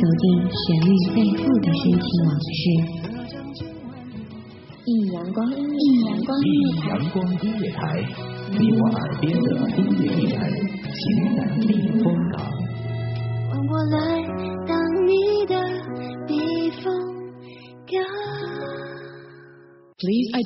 走进旋律背后的深情往事。一阳光音乐，一阳光音乐台，阳光音乐台，你我耳边的音乐驿站，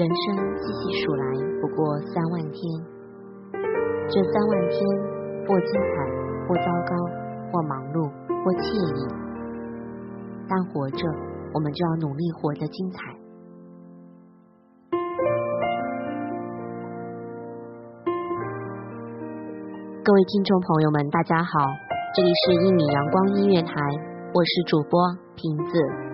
人生细细数来不过三万天，这三万天或精彩，或糟糕，或忙碌，或惬意。但活着，我们就要努力活得精彩。各位听众朋友们，大家好，这里是一米阳光音乐台，我是主播瓶子。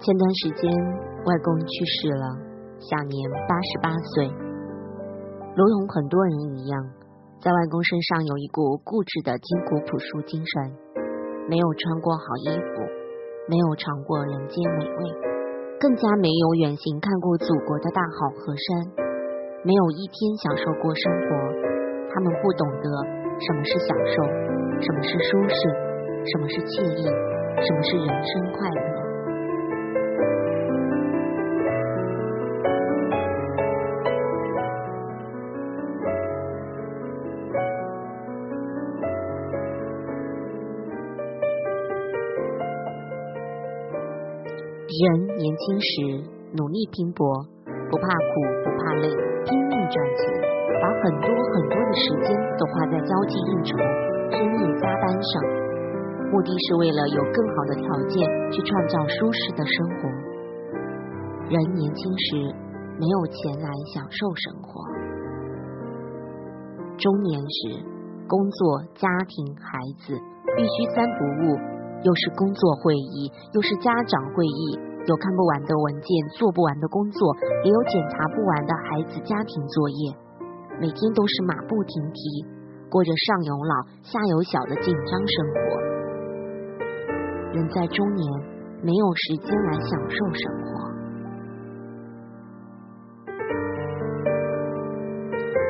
前段时间，外公去世了，享年八十八岁。如同很多人一样，在外公身上有一股固执的艰苦朴素精神，没有穿过好衣服，没有尝过人间美味，更加没有远行看过祖国的大好河山，没有一天享受过生活。他们不懂得什么是享受，什么是舒适，什么是惬意，什么是人生快乐。年轻时努力拼搏，不怕苦不怕累，拼命赚钱，把很多很多的时间都花在交际应酬、深夜加班上，目的是为了有更好的条件去创造舒适的生活。人年轻时没有钱来享受生活，中年时工作、家庭、孩子必须三不误，又是工作会议，又是家长会议。有看不完的文件，做不完的工作，也有检查不完的孩子家庭作业，每天都是马不停蹄，过着上有老下有小的紧张生活。人在中年，没有时间来享受生活。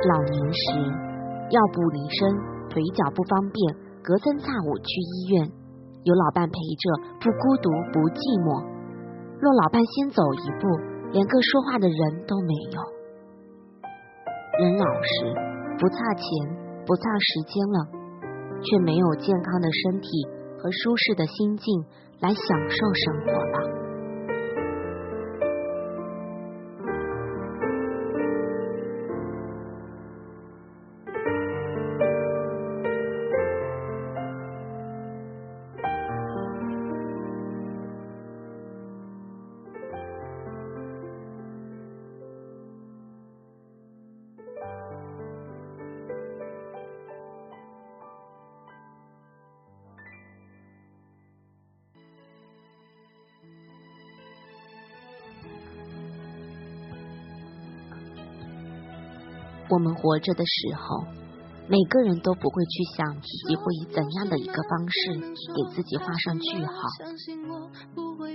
老年时，腰不离身，腿脚不方便，隔三差五去医院，有老伴陪着，不孤独，不寂寞。若老伴先走一步，连个说话的人都没有。人老实不差钱，不差时间了，却没有健康的身体和舒适的心境来享受生活了。我们活着的时候，每个人都不会去想自己会以怎样的一个方式给自己画上句号。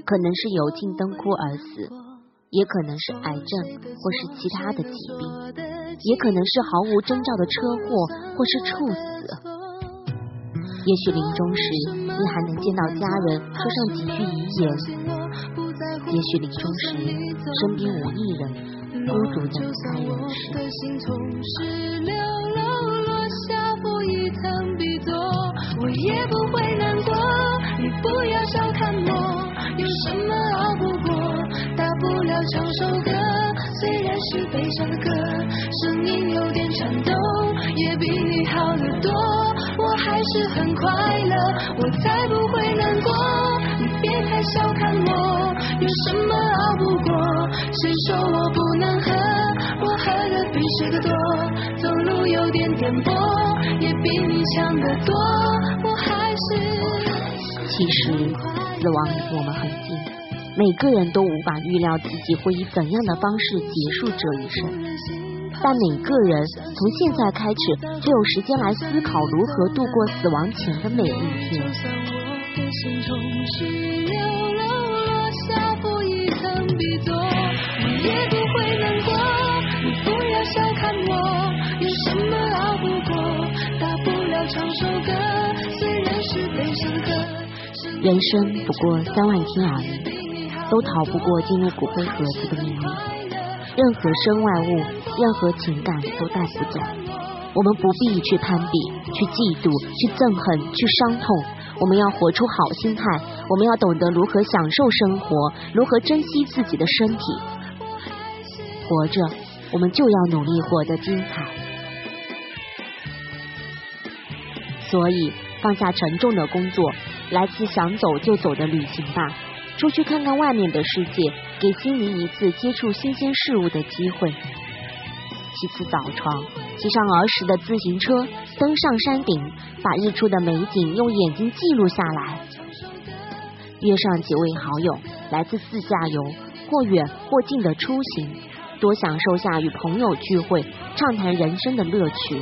可能是油尽灯枯而死，也可能是癌症或是其他的疾病，也可能是毫无征兆的车祸或是猝死。也许临终时你还能见到家人，说上几句遗言；也许临终时身边无一人。孤独的离开人世。我也不会难过，你不要小看我，有什么熬不过？大不了唱首歌，虽然是悲伤的歌，声音有点颤抖，也比你好得多。我还是很快乐，我才不会难过。你别太小看我，有什么熬不过？谁说我不能喝？我喝的比谁的多，走路有点颠簸，也比你强得多。我还是其实，死亡离我们很近，每个人都无法预料自己会以怎样的方式结束这一生。但每个人从现在开始就有时间来思考如何度过死亡前的每一天。就算我的心中是人生不过三万天而已，都逃不过进入骨灰盒子的命运。任何身外物，任何情感都带不走。我们不必去攀比，去嫉妒，去憎恨，去伤痛。我们要活出好心态，我们要懂得如何享受生活，如何珍惜自己的身体。活着，我们就要努力活得精彩。所以，放下沉重的工作。来次想走就走的旅行吧，出去看看外面的世界，给心灵一次接触新鲜事物的机会。起次早床，骑上儿时的自行车，登上山顶，把日出的美景用眼睛记录下来。约上几位好友，来自自驾游，或远或近的出行，多享受下与朋友聚会，畅谈人生的乐趣。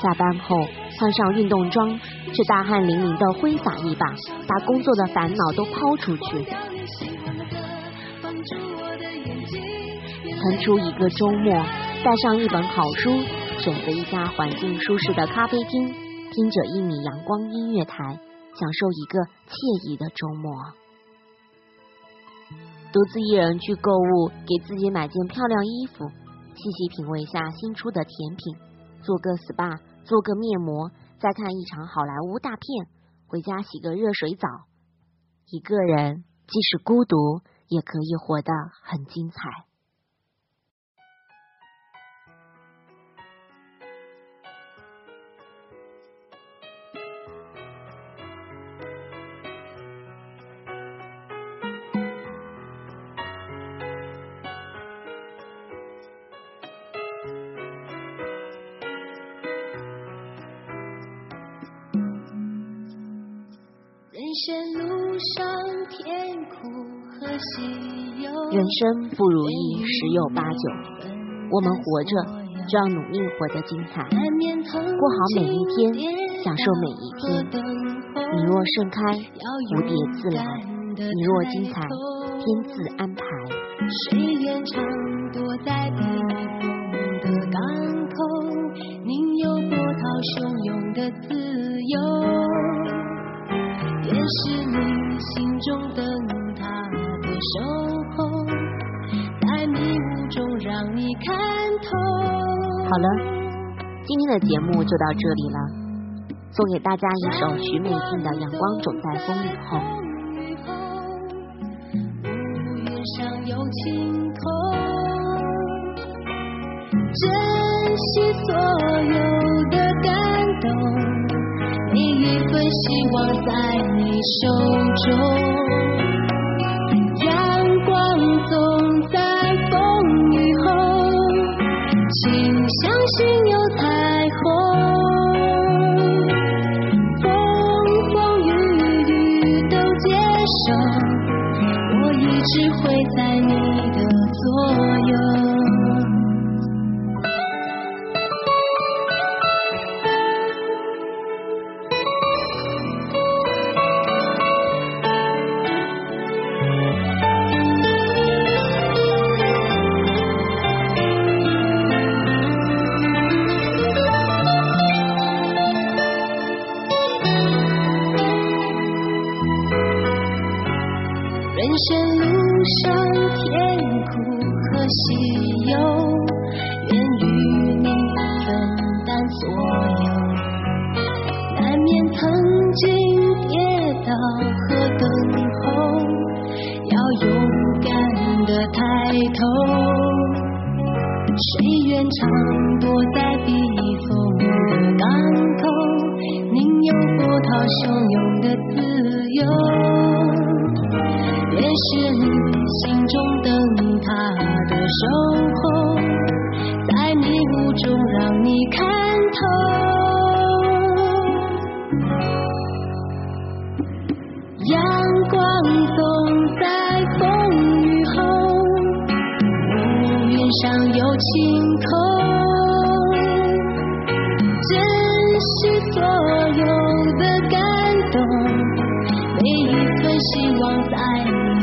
下班后。换上运动装，去大汗淋漓的挥洒一把，把工作的烦恼都抛出去。腾出一个周末，带上一本好书，选择一家环境舒适的咖啡厅，听着一米阳光音乐台，享受一个惬意的周末。独自一人去购物，给自己买件漂亮衣服，细细品味下新出的甜品，做个 SPA。做个面膜，再看一场好莱坞大片，回家洗个热水澡。一个人即使孤独，也可以活得很精彩。人生不如意十有八九，我们活着就要努力活得精彩，过好每一天，享受每一天。你若盛开，蝴蝶自来；你若精彩，天自安排。谁愿常躲在避风的港口，宁有波涛汹涌的自由？也是你心中灯塔的守候，在迷雾中让你看透。好了，今天的节目就到这里了，送给大家一首徐美静的《阳光总在风雨后》。乌云上有晴空，珍惜所有的感动。希望在你手中，笑和等候，要勇敢的抬头。谁愿长躲在避风的港口？宁有波涛汹涌的自由。也是你心中灯塔的守。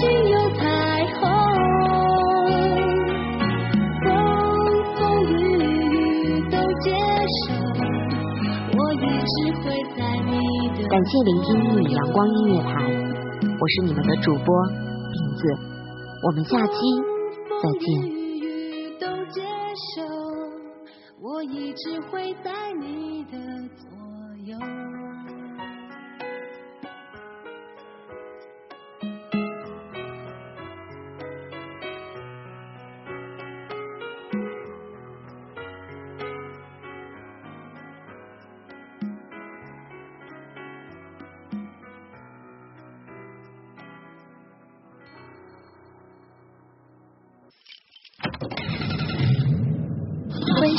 心有彩虹。风风雨雨都接受，我一直会在你的感谢聆听一米阳光音乐台，我是你们的主播瓶子，我们下期再见。风风雨雨都接受，我一直会在你